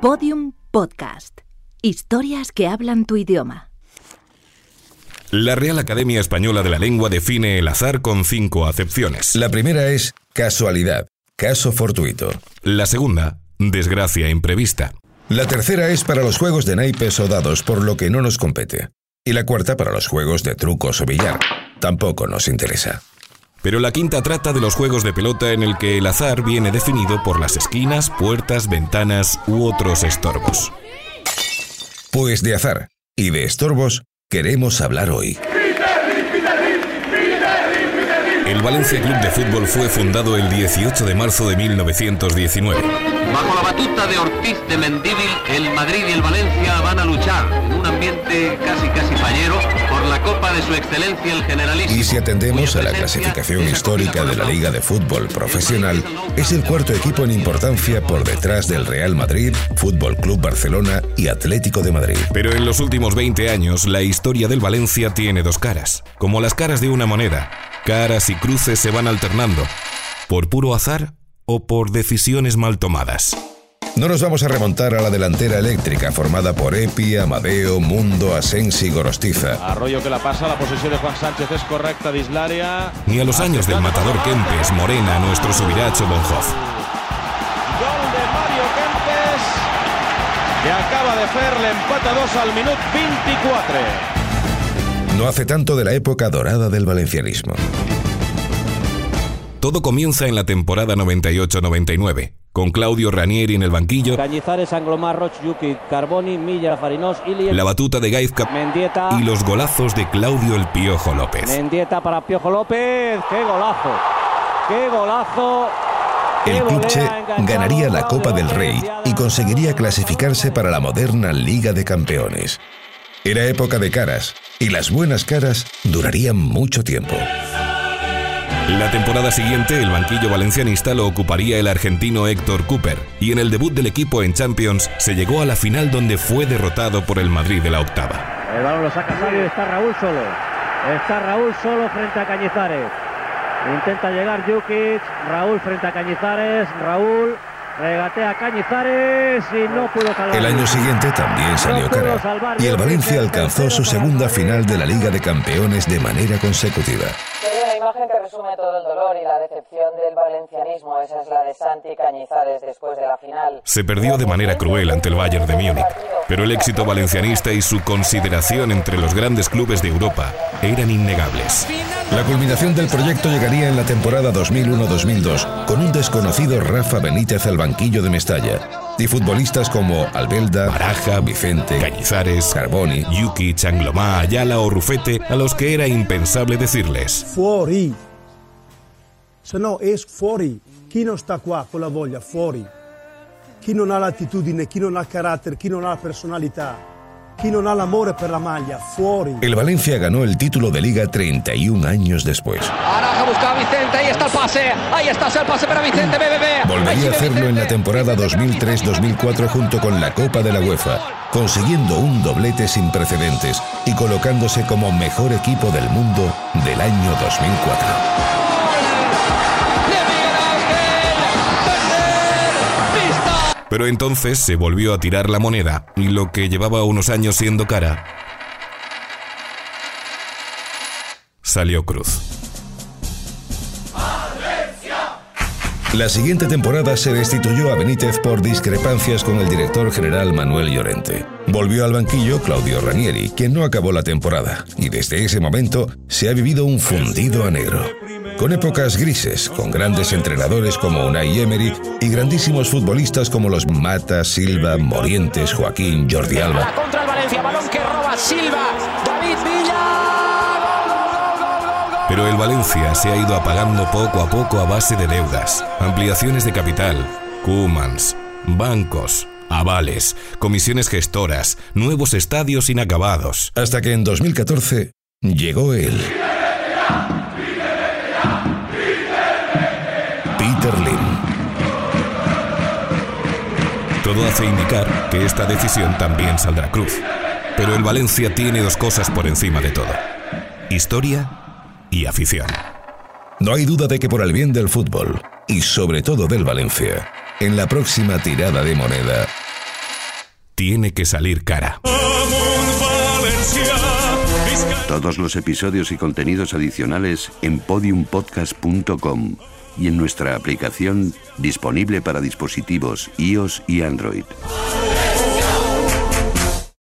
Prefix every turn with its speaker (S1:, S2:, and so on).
S1: Podium Podcast. Historias que hablan tu idioma.
S2: La Real Academia Española de la Lengua define el azar con cinco acepciones.
S3: La primera es casualidad, caso fortuito.
S2: La segunda, desgracia imprevista.
S3: La tercera es para los juegos de naipes o dados, por lo que no nos compete. Y la cuarta para los juegos de trucos o billar. Tampoco nos interesa.
S2: Pero la quinta trata de los juegos de pelota en el que el azar viene definido por las esquinas, puertas, ventanas u otros estorbos.
S3: Pues de azar y de estorbos queremos hablar hoy.
S2: El Valencia Club de Fútbol fue fundado el 18 de marzo de 1919.
S4: Bajo la batuta de Ortiz de Mendíbil, el Madrid y el Valencia van a luchar en un ambiente casi casi Copa de su Excelencia el Generalísimo.
S3: Y si atendemos a la clasificación histórica de la Liga de Fútbol Profesional, es el cuarto equipo en importancia por detrás del Real Madrid, Fútbol Club Barcelona y Atlético de Madrid.
S2: Pero en los últimos 20 años, la historia del Valencia tiene dos caras, como las caras de una moneda. Caras y cruces se van alternando, por puro azar o por decisiones mal tomadas.
S3: No nos vamos a remontar a la delantera eléctrica formada por Epi, Amadeo, Mundo, Asensi y Gorostiza.
S5: Arroyo que la pasa, la posesión de Juan Sánchez es correcta de Islaria.
S2: Ni a los años del matador Kempes, Morena, nuestro subiracho Bonhoff.
S5: Gol de Mario Kempes, que acaba de hacer el empate a 2 al minuto 24.
S3: No hace tanto de la época dorada del valencianismo.
S2: Todo comienza en la temporada 98-99, con Claudio Ranieri en el banquillo,
S6: Cañizares, Anglomar, Roch, Yuki, Carboni, Milla, Farinós, Ili,
S2: la batuta de Gaizka
S6: Mendieta,
S2: y los golazos de Claudio el Piojo López.
S6: Mendieta para Piojo López. ¡Qué golazo! ¡Qué golazo! ¡Qué
S3: El Club
S6: volea
S3: Che
S6: enganchado
S3: ganaría la Copa del Rey y conseguiría clasificarse para la moderna Liga de Campeones. Era época de caras, y las buenas caras durarían mucho tiempo.
S2: La temporada siguiente, el banquillo valencianista lo ocuparía el argentino Héctor Cooper, y en el debut del equipo en Champions se llegó a la final donde fue derrotado por el Madrid de la octava.
S6: El balón lo saca Sabio y está Raúl solo. Está Raúl solo frente a Cañizares. Intenta llegar Jukic. Raúl frente a Cañizares. Raúl regatea Cañizares y no pudo salvar.
S3: El año siguiente también salió cara, y el Valencia alcanzó su segunda final de la Liga de Campeones de manera consecutiva.
S7: Una imagen que resume todo el dolor y la decepción del valencianismo. Esa es la de Santi Cañizares después de la final.
S2: Se perdió de manera cruel ante el Bayern de Múnich, pero el éxito valencianista y su consideración entre los grandes clubes de Europa eran innegables.
S3: La culminación del proyecto llegaría en la temporada 2001-2002 con un desconocido Rafa Benítez al banquillo de Mestalla y futbolistas como Albelda,
S2: Baraja,
S3: Vicente,
S2: Cañizares,
S3: Carboni,
S2: Yuki, Changlomá, Ayala o Rufete, a los que era impensable decirles
S8: fuori. Se no è fuori. Chi non sta qua con la voglia, fuori. Chi non ha l'attitudine, chi non ha il carattere, chi non ha la personalità, chi non ha l'amore per la maglia, fuori.
S3: El Valencia ganó el título de liga 31 años después.
S4: Araja busca a Vicente, ahí está el pase, ahí está el pase para Vicente, BBB.
S3: Volvería a hacerlo en la temporada 2003-2004 junto con la Copa de la UEFA, consiguiendo un doblete sin precedentes y colocándose como mejor equipo del mundo del año 2004.
S2: Pero entonces se volvió a tirar la moneda y lo que llevaba unos años siendo cara salió cruz.
S3: La siguiente temporada se destituyó a Benítez por discrepancias con el director general Manuel Llorente. Volvió al banquillo Claudio Ranieri, quien no acabó la temporada, y desde ese momento se ha vivido un fundido a negro. Con épocas grises, con grandes entrenadores como Unai Emery y grandísimos futbolistas como los Mata, Silva, Morientes, Joaquín, Jordi Alba.
S4: Contra el Valencia, balón que roba Silva, David Villa.
S2: Pero el Valencia se ha ido apagando poco a poco a base de deudas, ampliaciones de capital, Cumans, bancos, avales, comisiones gestoras, nuevos estadios inacabados.
S3: Hasta que en 2014 llegó él. Peter Lim.
S2: Todo hace indicar que esta decisión también saldrá cruz. Pero el Valencia tiene dos cosas por encima de todo. Historia y afición.
S3: No hay duda de que por el bien del fútbol, y sobre todo del Valencia, en la próxima tirada de moneda,
S2: tiene que salir cara.
S9: Todos los episodios y contenidos adicionales en podiumpodcast.com y en nuestra aplicación disponible para dispositivos iOS y Android.